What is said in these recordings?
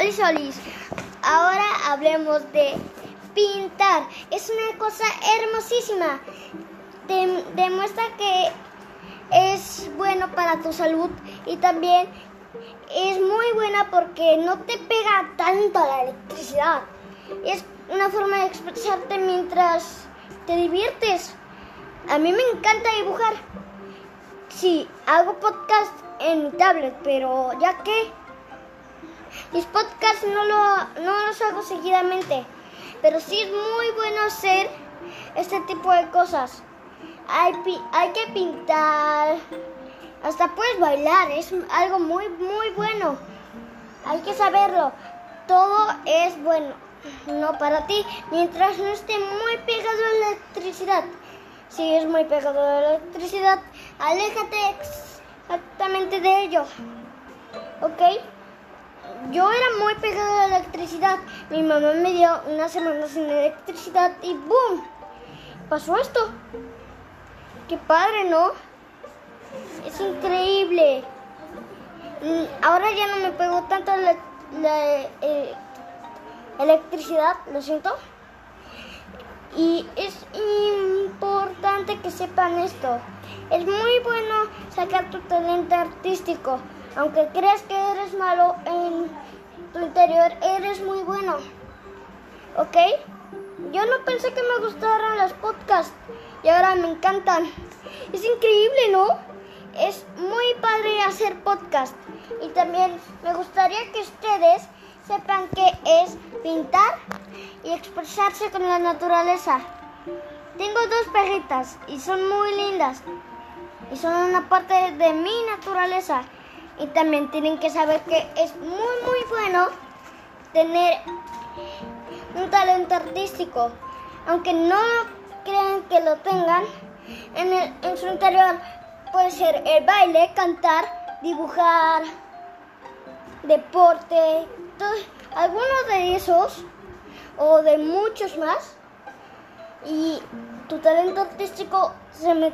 Hola Solis, ahora hablemos de pintar. Es una cosa hermosísima. Demuestra que es bueno para tu salud y también es muy buena porque no te pega tanto la electricidad. Es una forma de expresarte mientras te diviertes. A mí me encanta dibujar. Sí, hago podcast en mi tablet, pero ya que mis podcasts no, lo, no los hago seguidamente, pero sí es muy bueno hacer este tipo de cosas. Hay, hay que pintar, hasta puedes bailar, es algo muy, muy bueno. Hay que saberlo. Todo es bueno, no para ti, mientras no esté muy pegado a la electricidad. Si es muy pegado a la electricidad, aléjate exactamente de ello. ¿Ok? Yo era muy pegado a la electricidad. Mi mamá me dio una semana sin electricidad y ¡boom! Pasó esto. Qué padre, ¿no? Es increíble. Mm, ahora ya no me pegó tanto la, eh, electricidad, lo siento. Y es importante que sepan esto. Es muy bueno sacar tu talento artístico. Aunque creas que eres malo interior, eres muy bueno. ¿Ok? Yo no pensé que me gustaran los podcasts y ahora me encantan. Es increíble, ¿no? Es muy padre hacer podcast. Y también me gustaría que ustedes sepan que es pintar y expresarse con la naturaleza. Tengo dos perritas y son muy lindas. Y son una parte de mi naturaleza. Y también tienen que saber que es muy, muy bueno tener un talento artístico. Aunque no crean que lo tengan, en, en su interior puede ser el baile, cantar, dibujar, deporte, algunos de esos o de muchos más. Y tu talento artístico se me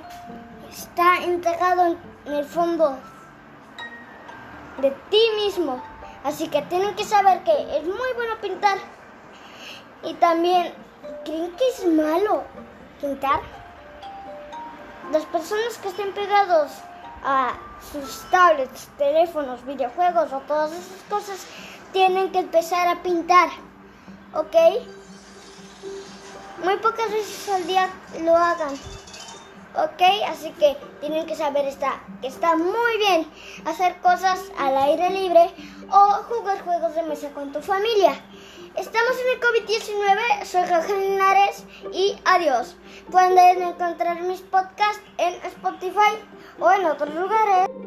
está integrado en el fondo de ti mismo. Así que tienen que saber que es muy bueno pintar. Y también, ¿creen que es malo pintar? Las personas que estén pegados a sus tablets, teléfonos, videojuegos o todas esas cosas tienen que empezar a pintar. ¿Ok? Muy pocas veces al día lo hagan. ¿Ok? Así que tienen que saber está, que está muy bien hacer cosas al aire libre o jugar juegos de mesa con tu familia. Estamos en el COVID-19, soy Raúl Linares y adiós. Pueden encontrar mis podcasts en Spotify o en otros lugares.